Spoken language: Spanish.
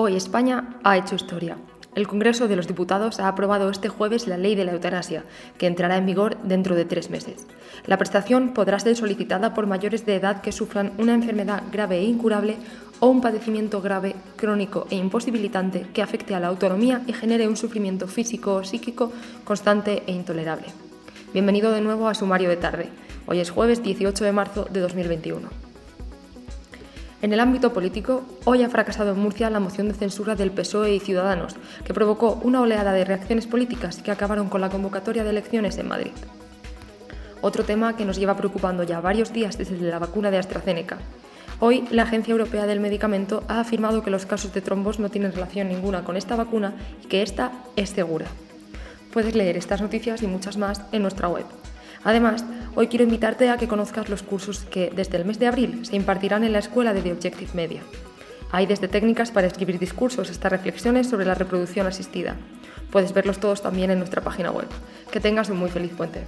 Hoy España ha hecho historia. El Congreso de los Diputados ha aprobado este jueves la ley de la eutanasia, que entrará en vigor dentro de tres meses. La prestación podrá ser solicitada por mayores de edad que sufran una enfermedad grave e incurable o un padecimiento grave, crónico e imposibilitante que afecte a la autonomía y genere un sufrimiento físico o psíquico constante e intolerable. Bienvenido de nuevo a Sumario de Tarde. Hoy es jueves 18 de marzo de 2021. En el ámbito político, hoy ha fracasado en Murcia la moción de censura del PSOE y Ciudadanos, que provocó una oleada de reacciones políticas que acabaron con la convocatoria de elecciones en Madrid. Otro tema que nos lleva preocupando ya varios días desde la vacuna de AstraZeneca. Hoy, la Agencia Europea del Medicamento ha afirmado que los casos de trombos no tienen relación ninguna con esta vacuna y que esta es segura. Puedes leer estas noticias y muchas más en nuestra web. Además, hoy quiero invitarte a que conozcas los cursos que desde el mes de abril se impartirán en la escuela de The Objective Media. Hay desde técnicas para escribir discursos hasta reflexiones sobre la reproducción asistida. Puedes verlos todos también en nuestra página web. Que tengas un muy feliz puente.